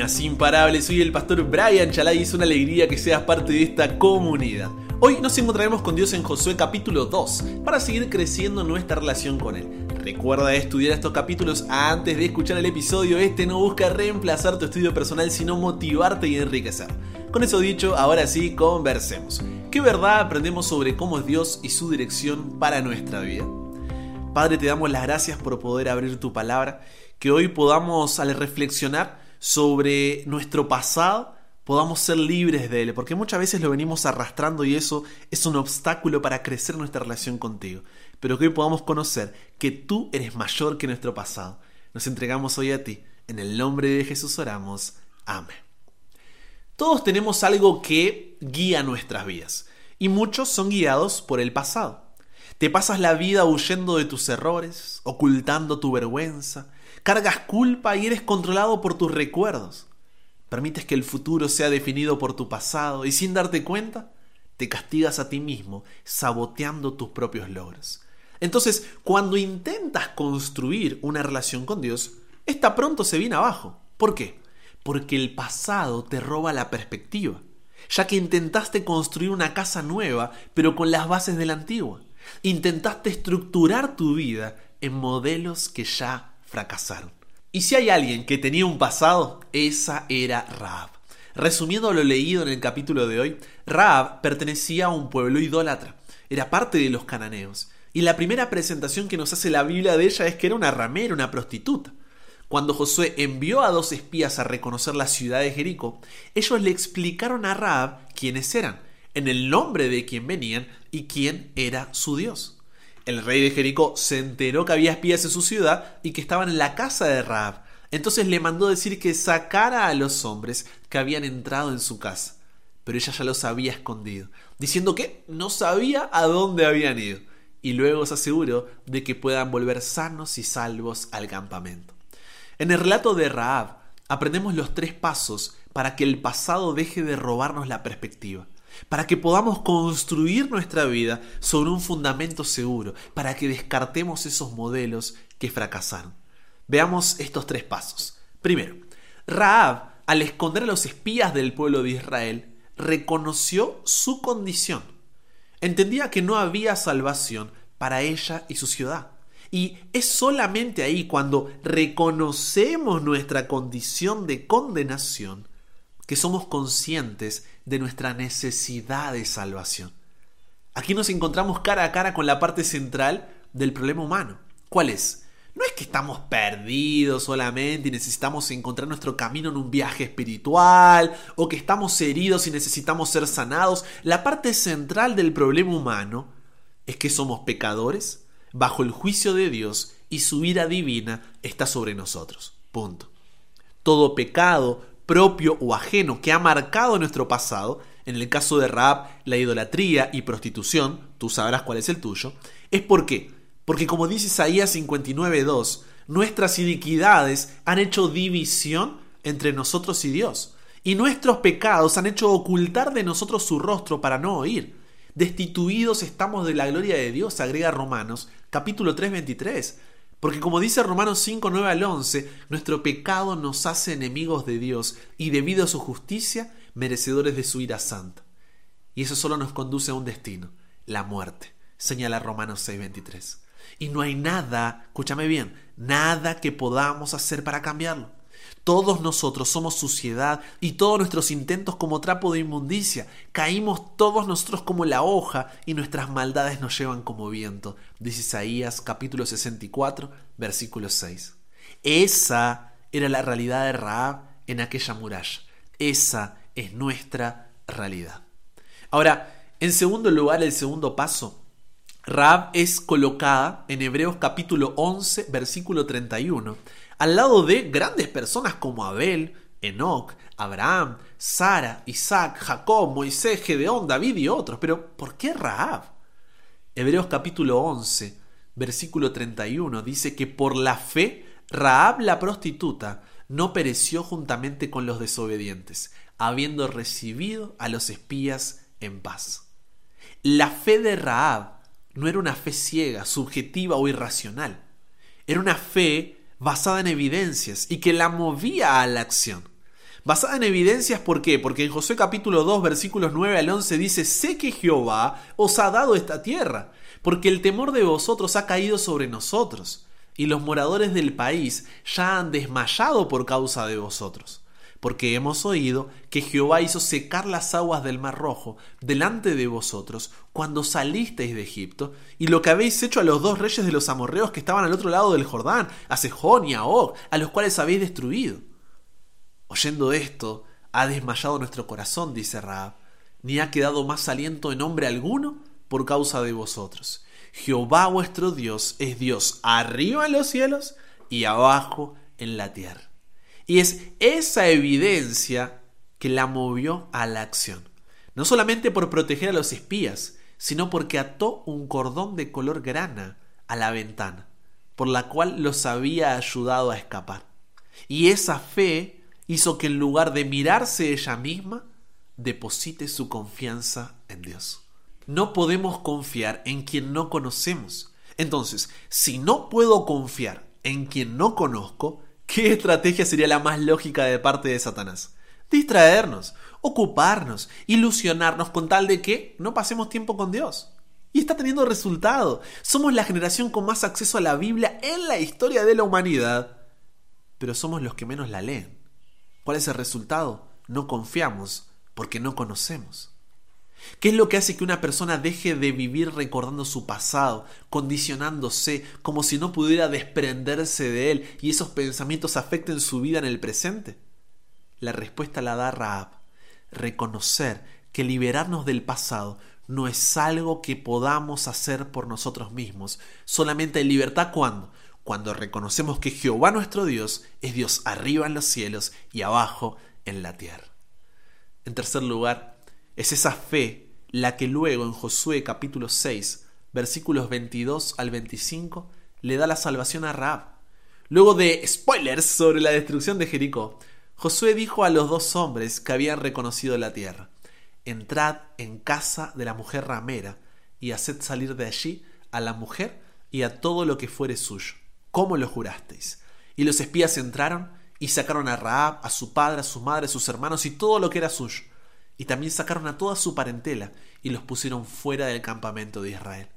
Buenas, imparables, soy el pastor Brian Chalai y es una alegría que seas parte de esta comunidad. Hoy nos encontraremos con Dios en Josué capítulo 2 para seguir creciendo nuestra relación con Él. Recuerda estudiar estos capítulos antes de escuchar el episodio. Este no busca reemplazar tu estudio personal, sino motivarte y enriquecer. Con eso dicho, ahora sí, conversemos. ¿Qué verdad aprendemos sobre cómo es Dios y su dirección para nuestra vida? Padre, te damos las gracias por poder abrir tu palabra, que hoy podamos al reflexionar sobre nuestro pasado, podamos ser libres de él, porque muchas veces lo venimos arrastrando y eso es un obstáculo para crecer nuestra relación contigo. Pero que hoy podamos conocer que tú eres mayor que nuestro pasado. Nos entregamos hoy a ti. En el nombre de Jesús oramos. Amén. Todos tenemos algo que guía nuestras vidas y muchos son guiados por el pasado. Te pasas la vida huyendo de tus errores, ocultando tu vergüenza, cargas culpa y eres controlado por tus recuerdos. Permites que el futuro sea definido por tu pasado y sin darte cuenta, te castigas a ti mismo saboteando tus propios logros. Entonces, cuando intentas construir una relación con Dios, esta pronto se viene abajo. ¿Por qué? Porque el pasado te roba la perspectiva, ya que intentaste construir una casa nueva, pero con las bases de la antigua. Intentaste estructurar tu vida en modelos que ya fracasaron. Y si hay alguien que tenía un pasado, esa era Raab. Resumiendo lo leído en el capítulo de hoy, Raab pertenecía a un pueblo idólatra, era parte de los cananeos, y la primera presentación que nos hace la Biblia de ella es que era una ramera, una prostituta. Cuando Josué envió a dos espías a reconocer la ciudad de Jericó, ellos le explicaron a Raab quiénes eran, en el nombre de quién venían y quién era su Dios. El rey de Jericó se enteró que había espías en su ciudad y que estaban en la casa de Raab. Entonces le mandó decir que sacara a los hombres que habían entrado en su casa. Pero ella ya los había escondido, diciendo que no sabía a dónde habían ido. Y luego se aseguró de que puedan volver sanos y salvos al campamento. En el relato de Raab aprendemos los tres pasos para que el pasado deje de robarnos la perspectiva para que podamos construir nuestra vida sobre un fundamento seguro, para que descartemos esos modelos que fracasaron. Veamos estos tres pasos. Primero, Raab, al esconder a los espías del pueblo de Israel, reconoció su condición. Entendía que no había salvación para ella y su ciudad. Y es solamente ahí cuando reconocemos nuestra condición de condenación que somos conscientes de nuestra necesidad de salvación. Aquí nos encontramos cara a cara con la parte central del problema humano. ¿Cuál es? No es que estamos perdidos solamente y necesitamos encontrar nuestro camino en un viaje espiritual o que estamos heridos y necesitamos ser sanados. La parte central del problema humano es que somos pecadores bajo el juicio de Dios y su ira divina está sobre nosotros. Punto. Todo pecado, propio o ajeno que ha marcado nuestro pasado, en el caso de Raab la idolatría y prostitución, tú sabrás cuál es el tuyo, es. Porque como dice Isaías 59.2, nuestras iniquidades han hecho división entre nosotros y Dios, y nuestros pecados han hecho ocultar de nosotros su rostro para no oír. Destituidos estamos de la gloria de Dios, agrega Romanos, capítulo 3.23. Porque como dice Romanos 5, 9 al 11, nuestro pecado nos hace enemigos de Dios y debido a su justicia, merecedores de su ira santa. Y eso solo nos conduce a un destino, la muerte, señala Romanos 6, 23. Y no hay nada, escúchame bien, nada que podamos hacer para cambiarlo. Todos nosotros somos suciedad y todos nuestros intentos como trapo de inmundicia. Caímos todos nosotros como la hoja y nuestras maldades nos llevan como viento. Dice Isaías capítulo 64, versículo 6. Esa era la realidad de Raab en aquella muralla. Esa es nuestra realidad. Ahora, en segundo lugar, el segundo paso, Raab es colocada en Hebreos capítulo 11, versículo 31 al lado de grandes personas como Abel, Enoch, Abraham, Sara, Isaac, Jacob, Moisés, Gedeón, David y otros. Pero ¿por qué Raab? Hebreos capítulo 11, versículo 31 dice que por la fe Raab la prostituta no pereció juntamente con los desobedientes, habiendo recibido a los espías en paz. La fe de Raab no era una fe ciega, subjetiva o irracional. Era una fe basada en evidencias y que la movía a la acción. Basada en evidencias, ¿por qué? Porque en Josué capítulo 2 versículos 9 al 11 dice, sé que Jehová os ha dado esta tierra, porque el temor de vosotros ha caído sobre nosotros, y los moradores del país ya han desmayado por causa de vosotros porque hemos oído que Jehová hizo secar las aguas del mar rojo delante de vosotros cuando salisteis de Egipto, y lo que habéis hecho a los dos reyes de los amorreos que estaban al otro lado del Jordán, a Sejón y a Og, a los cuales habéis destruido. Oyendo esto, ha desmayado nuestro corazón, dice Raab, ni ha quedado más aliento en hombre alguno por causa de vosotros. Jehová vuestro Dios es Dios arriba en los cielos y abajo en la tierra. Y es esa evidencia que la movió a la acción. No solamente por proteger a los espías, sino porque ató un cordón de color grana a la ventana, por la cual los había ayudado a escapar. Y esa fe hizo que en lugar de mirarse ella misma, deposite su confianza en Dios. No podemos confiar en quien no conocemos. Entonces, si no puedo confiar en quien no conozco, ¿Qué estrategia sería la más lógica de parte de Satanás? Distraernos, ocuparnos, ilusionarnos con tal de que no pasemos tiempo con Dios. Y está teniendo resultado. Somos la generación con más acceso a la Biblia en la historia de la humanidad, pero somos los que menos la leen. ¿Cuál es el resultado? No confiamos porque no conocemos. ¿Qué es lo que hace que una persona deje de vivir recordando su pasado, condicionándose como si no pudiera desprenderse de él y esos pensamientos afecten su vida en el presente? La respuesta la da Raab. Reconocer que liberarnos del pasado no es algo que podamos hacer por nosotros mismos. Solamente hay libertad cuando cuando reconocemos que Jehová nuestro Dios es Dios arriba en los cielos y abajo en la tierra. En tercer lugar, es esa fe la que luego en Josué capítulo 6, versículos 22 al 25, le da la salvación a Raab. Luego de spoilers sobre la destrucción de Jericó, Josué dijo a los dos hombres que habían reconocido la tierra, entrad en casa de la mujer ramera y haced salir de allí a la mujer y a todo lo que fuere suyo, como lo jurasteis. Y los espías entraron y sacaron a Raab, a su padre, a su madre, a sus hermanos y todo lo que era suyo y también sacaron a toda su parentela y los pusieron fuera del campamento de Israel.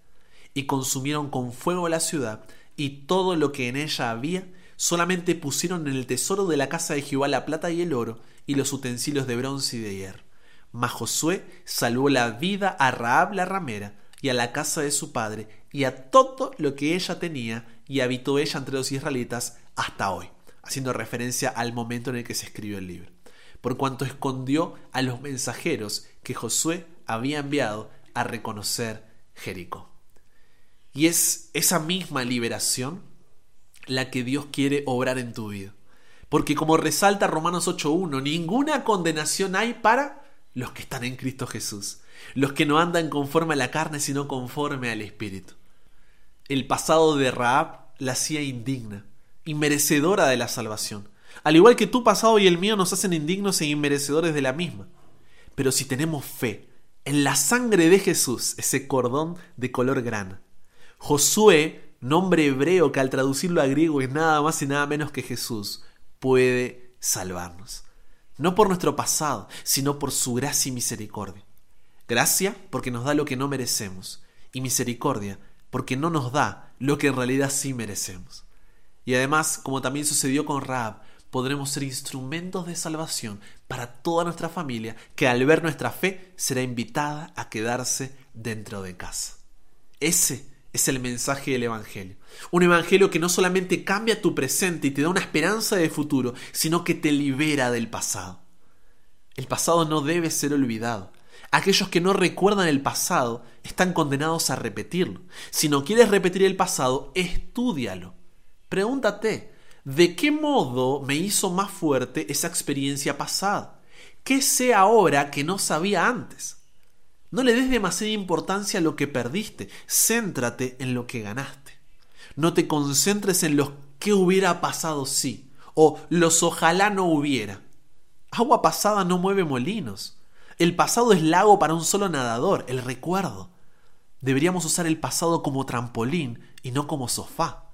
Y consumieron con fuego la ciudad y todo lo que en ella había, solamente pusieron en el tesoro de la casa de Jehová la plata y el oro y los utensilios de bronce y de hierro. Mas Josué salvó la vida a Raab la ramera y a la casa de su padre y a todo lo que ella tenía y habitó ella entre los israelitas hasta hoy, haciendo referencia al momento en el que se escribió el libro por cuanto escondió a los mensajeros que Josué había enviado a reconocer Jericó. Y es esa misma liberación la que Dios quiere obrar en tu vida. Porque como resalta Romanos 8.1, ninguna condenación hay para los que están en Cristo Jesús, los que no andan conforme a la carne, sino conforme al Espíritu. El pasado de Raab la hacía indigna, inmerecedora de la salvación. Al igual que tu pasado y el mío nos hacen indignos e inmerecedores de la misma. Pero si tenemos fe en la sangre de Jesús, ese cordón de color grana. Josué, nombre hebreo que al traducirlo a griego es nada más y nada menos que Jesús, puede salvarnos. No por nuestro pasado, sino por su gracia y misericordia. Gracia porque nos da lo que no merecemos y misericordia porque no nos da lo que en realidad sí merecemos. Y además, como también sucedió con Raab, podremos ser instrumentos de salvación para toda nuestra familia que al ver nuestra fe será invitada a quedarse dentro de casa. Ese es el mensaje del Evangelio. Un Evangelio que no solamente cambia tu presente y te da una esperanza de futuro, sino que te libera del pasado. El pasado no debe ser olvidado. Aquellos que no recuerdan el pasado están condenados a repetirlo. Si no quieres repetir el pasado, estúdialo. Pregúntate, ¿De qué modo me hizo más fuerte esa experiencia pasada? ¿Qué sé ahora que no sabía antes? No le des demasiada importancia a lo que perdiste, céntrate en lo que ganaste. No te concentres en lo que hubiera pasado si o los ojalá no hubiera. Agua pasada no mueve molinos. El pasado es lago para un solo nadador, el recuerdo. Deberíamos usar el pasado como trampolín y no como sofá.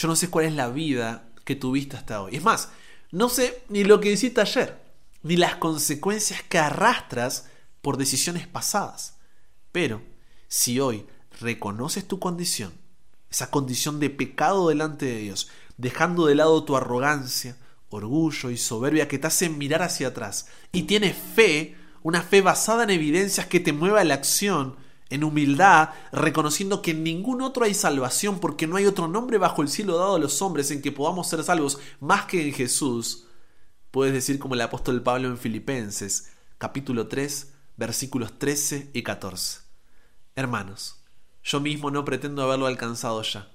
Yo no sé cuál es la vida que tuviste hasta hoy. Es más, No sé ni lo que hiciste ayer, ni las consecuencias que arrastras por decisiones pasadas. Pero si hoy reconoces tu condición, esa condición de pecado delante de Dios, dejando de lado tu arrogancia, orgullo y soberbia que te hacen mirar hacia atrás, y tienes fe, una fe basada en evidencias que te mueva a la acción, en humildad, reconociendo que en ningún otro hay salvación, porque no hay otro nombre bajo el cielo dado a los hombres en que podamos ser salvos más que en Jesús. Puedes decir como el apóstol Pablo en Filipenses, capítulo 3, versículos 13 y 14. Hermanos, yo mismo no pretendo haberlo alcanzado ya,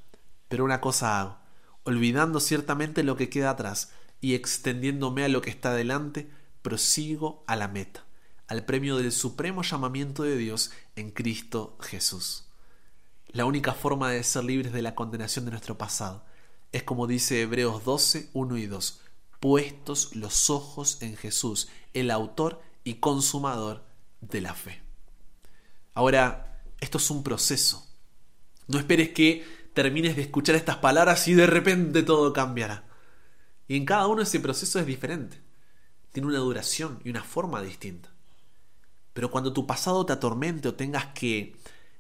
pero una cosa hago, olvidando ciertamente lo que queda atrás y extendiéndome a lo que está delante, prosigo a la meta al premio del supremo llamamiento de Dios en Cristo Jesús. La única forma de ser libres de la condenación de nuestro pasado es como dice Hebreos 12, 1 y 2, puestos los ojos en Jesús, el autor y consumador de la fe. Ahora, esto es un proceso. No esperes que termines de escuchar estas palabras y de repente todo cambiará. Y en cada uno ese proceso es diferente. Tiene una duración y una forma distinta. Pero cuando tu pasado te atormente o tengas que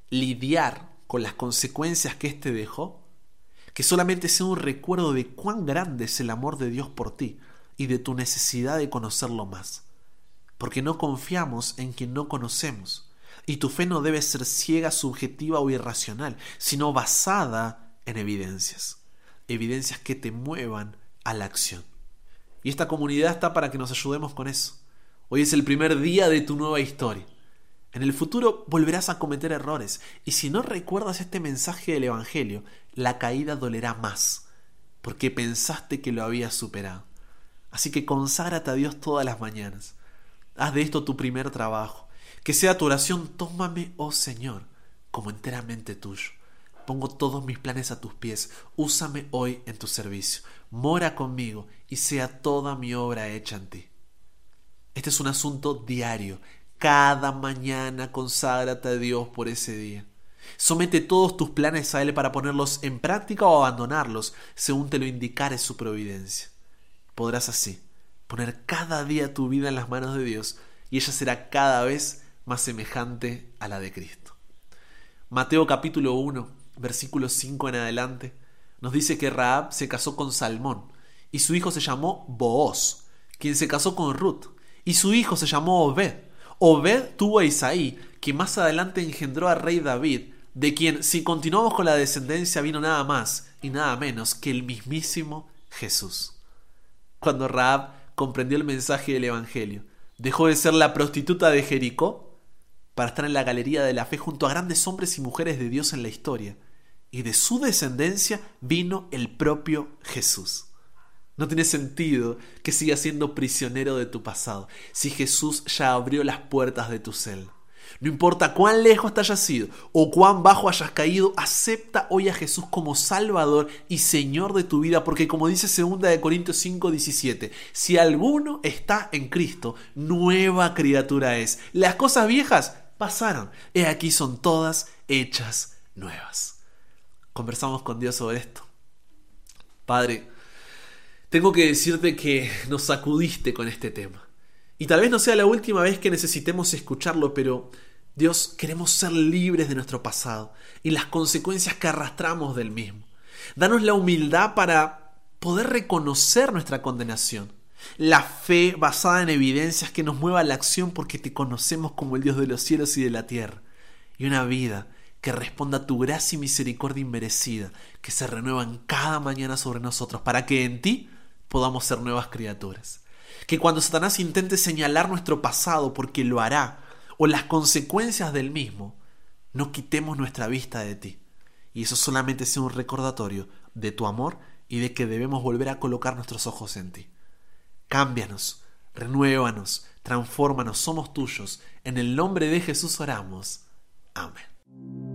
lidiar con las consecuencias que éste dejó, que solamente sea un recuerdo de cuán grande es el amor de Dios por ti y de tu necesidad de conocerlo más. Porque no confiamos en quien no conocemos. Y tu fe no debe ser ciega, subjetiva o irracional, sino basada en evidencias. Evidencias que te muevan a la acción. Y esta comunidad está para que nos ayudemos con eso. Hoy es el primer día de tu nueva historia. En el futuro volverás a cometer errores y si no recuerdas este mensaje del Evangelio, la caída dolerá más, porque pensaste que lo habías superado. Así que conságrate a Dios todas las mañanas. Haz de esto tu primer trabajo. Que sea tu oración, tómame, oh Señor, como enteramente tuyo. Pongo todos mis planes a tus pies. Úsame hoy en tu servicio. Mora conmigo y sea toda mi obra hecha en ti. Este es un asunto diario. Cada mañana conságrate a Dios por ese día. Somete todos tus planes a Él para ponerlos en práctica o abandonarlos según te lo indicare su providencia. Podrás así poner cada día tu vida en las manos de Dios y ella será cada vez más semejante a la de Cristo. Mateo capítulo 1, versículo 5 en adelante, nos dice que Raab se casó con Salmón y su hijo se llamó Booz, quien se casó con Ruth y su hijo se llamó Obed. Obed tuvo a Isaí, que más adelante engendró al rey David, de quien, si continuamos con la descendencia, vino nada más y nada menos que el mismísimo Jesús. Cuando Raab comprendió el mensaje del Evangelio, dejó de ser la prostituta de Jericó para estar en la galería de la fe junto a grandes hombres y mujeres de Dios en la historia, y de su descendencia vino el propio Jesús. No tiene sentido que sigas siendo prisionero de tu pasado, si Jesús ya abrió las puertas de tu celda. No importa cuán lejos te hayas ido o cuán bajo hayas caído, acepta hoy a Jesús como Salvador y Señor de tu vida, porque como dice 2 de Corintios 5, 17, si alguno está en Cristo, nueva criatura es. Las cosas viejas pasaron, he aquí son todas hechas nuevas. Conversamos con Dios sobre esto. Padre, tengo que decirte que nos sacudiste con este tema. Y tal vez no sea la última vez que necesitemos escucharlo, pero Dios, queremos ser libres de nuestro pasado y las consecuencias que arrastramos del mismo. Danos la humildad para poder reconocer nuestra condenación. La fe basada en evidencias que nos mueva a la acción porque te conocemos como el Dios de los cielos y de la tierra. Y una vida que responda a tu gracia y misericordia inmerecida, que se renuevan cada mañana sobre nosotros, para que en ti podamos ser nuevas criaturas. Que cuando Satanás intente señalar nuestro pasado, porque lo hará, o las consecuencias del mismo, no quitemos nuestra vista de ti. Y eso solamente sea un recordatorio de tu amor y de que debemos volver a colocar nuestros ojos en ti. Cámbianos, renuévanos, transfórmanos, somos tuyos. En el nombre de Jesús oramos. Amén.